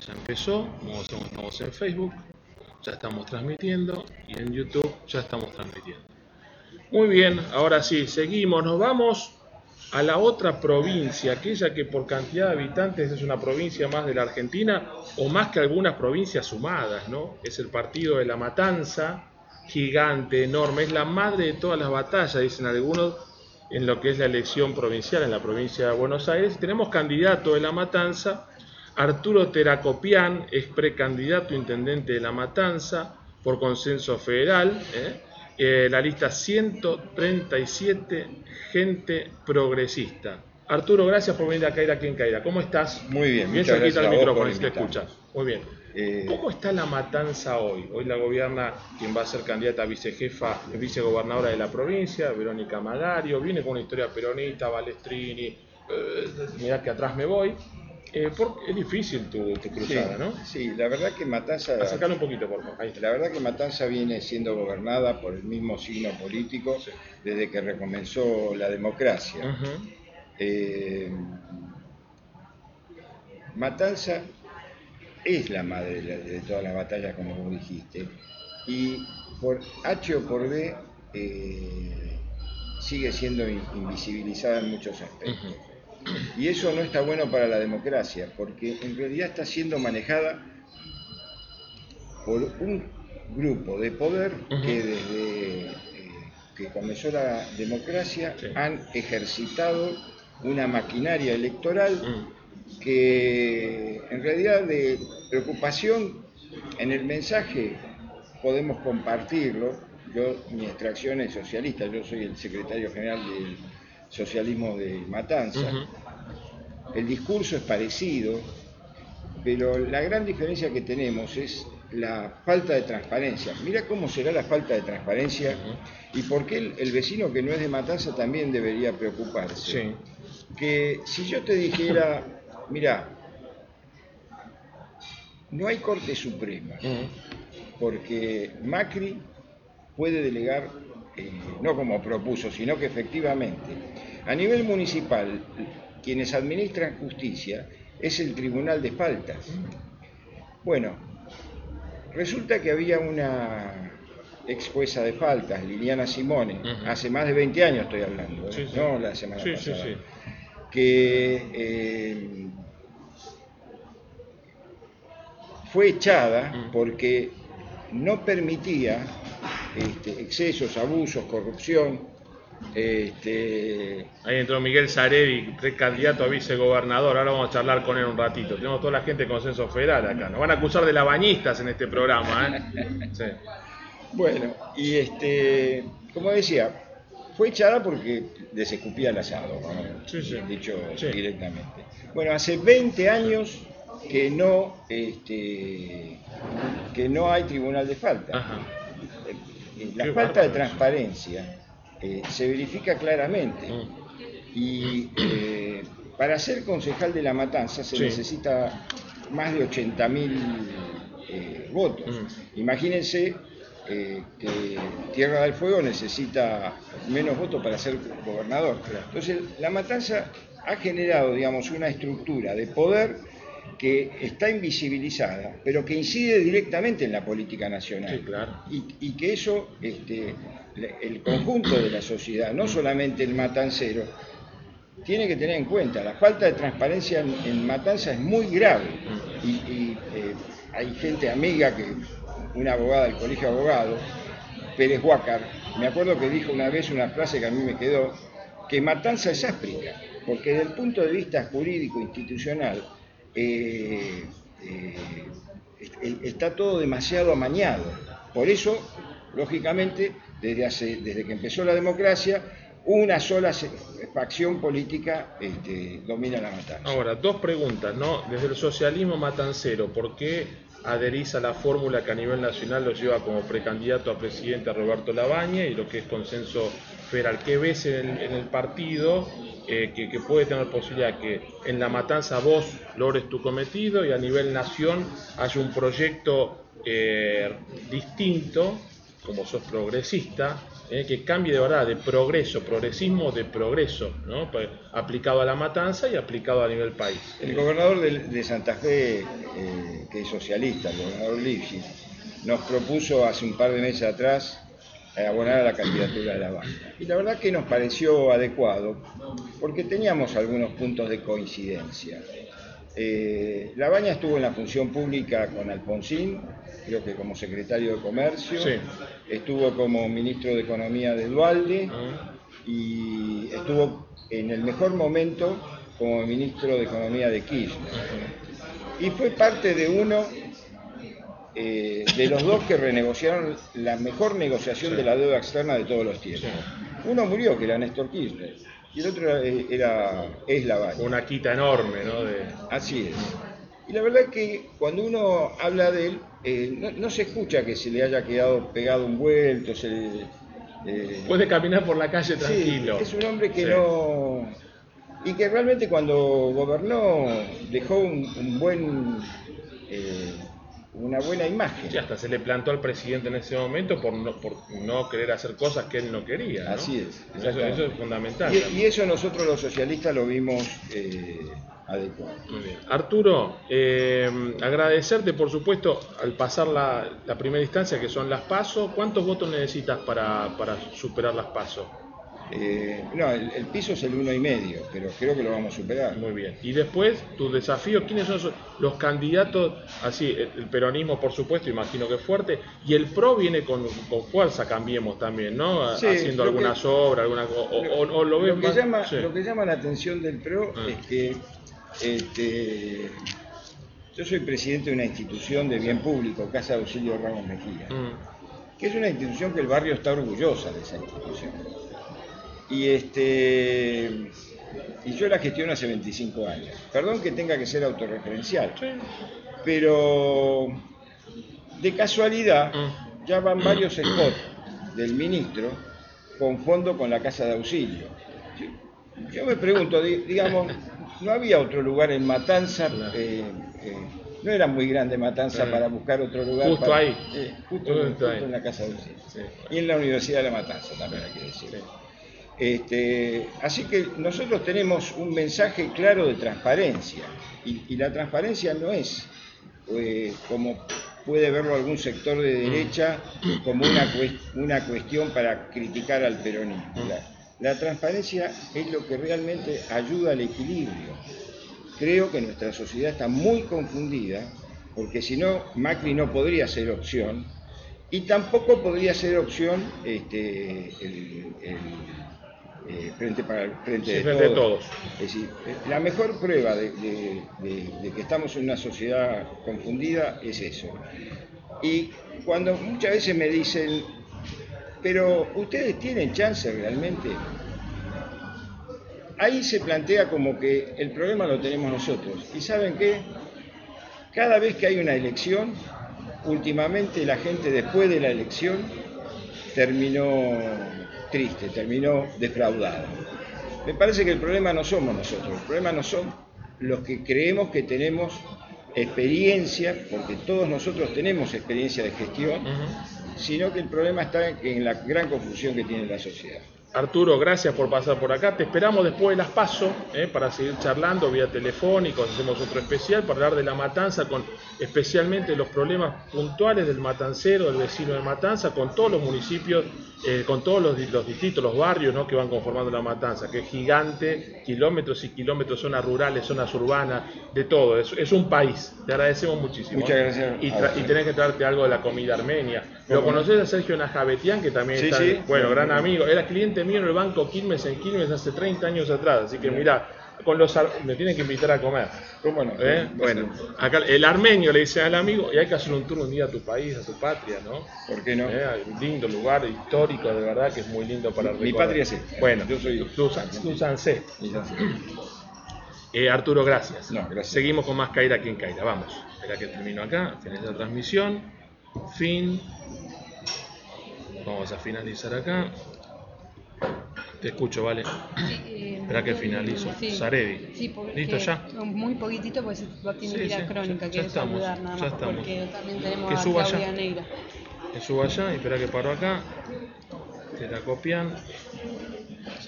Ya empezó, estamos en Facebook, ya estamos transmitiendo y en YouTube ya estamos transmitiendo. Muy bien, ahora sí, seguimos, nos vamos a la otra provincia, aquella que por cantidad de habitantes es una provincia más de la Argentina o más que algunas provincias sumadas, ¿no? Es el partido de la Matanza, gigante, enorme, es la madre de todas las batallas, dicen algunos, en lo que es la elección provincial en la provincia de Buenos Aires. Tenemos candidato de la Matanza, Arturo Teracopián, es precandidato intendente de la Matanza por consenso federal. ¿eh? Eh, la lista 137, gente progresista. Arturo, gracias por venir a Caira aquí en Caira. ¿Cómo estás? Muy bien, bien muchas cerquita gracias vos micrófono, si te escuchas. Muy bien. Eh, ¿Cómo está la matanza hoy? Hoy la gobierna quien va a ser candidata a vicejefa, vicegobernadora de la provincia, Verónica Magario, viene con una historia peronista, Balestrini, eh, mirá que atrás me voy. Eh, es difícil tu, tu sí, cruzada, ¿no? sí, la verdad que Matanza, Acercalo un poquito, por favor. Ahí está. la verdad que Matanza viene siendo gobernada por el mismo signo político Sí. desde que recomenzó la democracia. Eh, Matanza es la madre de, todas las batallas, como vos dijiste, y por H o por B eh, sigue siendo in- invisibilizada en muchos aspectos. Y eso no está bueno para la democracia, porque en realidad está siendo manejada por un grupo de poder que desde eh, que comenzó la democracia Sí. han ejercitado una maquinaria electoral que en realidad de preocupación en el mensaje podemos compartirlo. Yo, mi extracción es socialista, yo soy el secretario general del socialismo de Matanza. El discurso es parecido, pero la gran diferencia que tenemos es la falta de transparencia. Mira cómo será la falta de transparencia y por qué el, el vecino que no es de Matanza también debería preocuparse. Sí. Que si yo te dijera, mira, no hay Corte Suprema, porque Macri puede delegar, eh, no como propuso, sino que efectivamente, a nivel municipal, quienes administran justicia es el Tribunal de Faltas. Bueno, resulta que había una ex jueza de faltas, Liliana Simone, hace más de 20 años estoy hablando, ¿eh? Sí, sí. no la semana Sí, pasada, que eh, fue echada porque no permitía este, excesos, abusos, corrupción. Este, Ahí entró Miguel Zaredi, precandidato a vicegobernador. Ahora vamos a charlar con él un ratito. Tenemos toda la gente de Consenso Federal acá. Nos van a acusar de labañistas en este programa, ¿eh? Sí. bueno, y este, como decía, fue echada porque les escupía el asado, ¿no? Sí, sí. dicho Sí. directamente. Bueno, hace 20 años que no, este, que no hay tribunal de falta. Ajá. La Qué falta de transparencia eh, se verifica claramente. Mm. Y eh, para ser concejal de la matanza se Sí. necesita más de 80.000 eh, votos. Mm. Imagínense eh, que Tierra del Fuego necesita menos votos para ser gobernador. Entonces, la matanza ha generado, digamos, una estructura de poder que está invisibilizada, pero que incide directamente en la política nacional. Sí, claro. Y, y que eso, este, el conjunto de la sociedad, no solamente el matancero, tiene que tener en cuenta. La falta de transparencia en, en Matanza es muy grave. Y, y, eh, hay gente amiga, que una abogada del colegio de abogados, Pérez Huácar, me acuerdo que dijo una vez una frase que a mí me quedó, que Matanza es África, porque desde el punto de vista jurídico, institucional, eh, eh, est- está todo demasiado amañado. Por eso, lógicamente, desde, hace, desde que empezó la democracia, una sola facción política este, domina la matanza. Ahora, dos preguntas, ¿no? Desde el socialismo matancero, ¿por qué adherís a la fórmula que a nivel nacional lo lleva como precandidato a presidente a Roberto Labaña y lo que es consenso federal? ¿Qué ves en el, en el partido eh, que, que puede tener posibilidad que en la matanza vos logres tu cometido y a nivel nación haya un proyecto eh, distinto, como sos progresista, eh, que cambie de verdad de progreso, progresismo de progreso, ¿no? Pa- aplicado a la matanza y aplicado a nivel país. El gobernador de, de Santa Fe que es socialista, el gobernador Lipschitz, nos propuso hace un par de meses atrás abonar a la candidatura de la banda. Y la verdad que nos pareció adecuado porque teníamos algunos puntos de coincidencia. Eh, la Baña estuvo en la función pública con Alfonsín, creo que como secretario de Comercio, estuvo como ministro de Economía de Dualde ah. y estuvo en el mejor momento como ministro de Economía de Kirchner. Y fue parte de uno eh, de los dos que renegociaron la mejor negociación de la deuda externa de todos los tiempos. Uno murió, que era Néstor Kirchner y el otro era, es la Una quita enorme, ¿no? Así es. Y la verdad es que cuando uno habla de él, eh, no, se escucha que se le haya quedado pegado un vuelto, eh, Puede caminar por la calle tranquilo. es un hombre que no... Y que realmente cuando gobernó dejó un, buen... Una buena imagen. Sí, hasta se le plantó al presidente en ese momento por no, por no querer hacer cosas que él no quería. Así es. Eso, es fundamental. Y, eso nosotros los socialistas lo vimos eh, adecuado. Muy bien. Arturo, eh, agradecerte por supuesto al pasar la, la, primera instancia que son las pasos. ¿Cuántos votos necesitas para, para superar las pasos? Eh, no, el, piso es el uno y medio, pero creo que lo vamos a superar. Muy bien. Y después, tu desafío, ¿quiénes son los candidatos? Así, el, peronismo, por supuesto, imagino que es fuerte, y el PRO viene con, fuerza, cambiemos también, ¿no? Haciendo algunas obras, alguna, o, lo, que llama, lo que llama la atención del PRO ah. es que este, yo soy presidente de una institución de bien público, Casa de Auxilio Ramos Mejía, mm. que es una institución que el barrio está orgullosa de esa institución y este y yo la gestiono hace 25 años. Perdón que tenga que ser autorreferencial, pero de casualidad mm. ya van varios spots del ministro con fondo con la casa de auxilio. Yo me pregunto, digamos, ¿no había otro lugar en Matanza? Eh, eh, no era muy grande Matanza para buscar otro lugar. Justo ahí. justo, en la casa de auxilio. Y en la Universidad de La Matanza también hay que decir. Este, así que nosotros tenemos un mensaje claro de transparencia y, la transparencia no es eh, como puede verlo algún sector de derecha como una, una cuestión para criticar al peronismo. la transparencia es lo que realmente ayuda al equilibrio. Creo que nuestra sociedad está muy confundida porque si no Macri no podría ser opción y tampoco podría ser opción este, el eh, frente para frente, de, todos. Es decir, la mejor prueba de, que estamos en una sociedad confundida es eso. Y cuando muchas veces me dicen, pero ustedes tienen chance realmente, ahí se plantea como que el problema lo tenemos nosotros. Y saben qué, cada vez que hay una elección, últimamente la gente después de la elección terminó triste, terminó defraudado. Me parece que el problema no somos nosotros, el problema no son los que creemos que tenemos experiencia, porque todos nosotros tenemos experiencia de gestión, sino que el problema está en la gran confusión que tiene la sociedad. Arturo, gracias por pasar por acá. Te esperamos después de las paso eh, para seguir charlando vía telefónico. Hacemos otro especial para hablar de la matanza, con especialmente los problemas puntuales del matancero, del vecino de Matanza, con todos los municipios, eh, con todos los, distritos, los barrios ¿no? que van conformando la matanza, que es gigante, kilómetros y kilómetros, zonas rurales, zonas urbanas, de todo. Es, un país. Te agradecemos muchísimo. Muchas gracias. Y, y, tenés que traerte algo de la comida armenia. Lo conoces a Sergio Najabetian, que también está, bueno, gran amigo. Era cliente en el banco Quilmes en Quilmes hace 30 años atrás, así que mira, con los me tienen que invitar a comer. ¿Cómo no? ¿Eh? Bueno, acá el armenio le dice al amigo, y hay que hacer un tour un día a tu país, a tu patria, ¿no? ¿Por qué no? ¿Eh? Un lindo lugar histórico, de verdad, que es muy lindo para Mi, mi patria sí. Bueno, yo soy Lusancé. Eh, Arturo, gracias. No, gracias. Seguimos con más Caira quien Caira. Vamos. Espera que termino acá. Finaliza la transmisión. Fin. Vamos a finalizar acá. Te escucho, vale. Eh, Espera que finalizo. Saredi. Sí, ¿Listo ya? Muy poquitito, pues tiene vida crónica, que saludar nada más, porque también tenemos que a suba Negra. Que suba allá, espera que paro acá. Te la copian.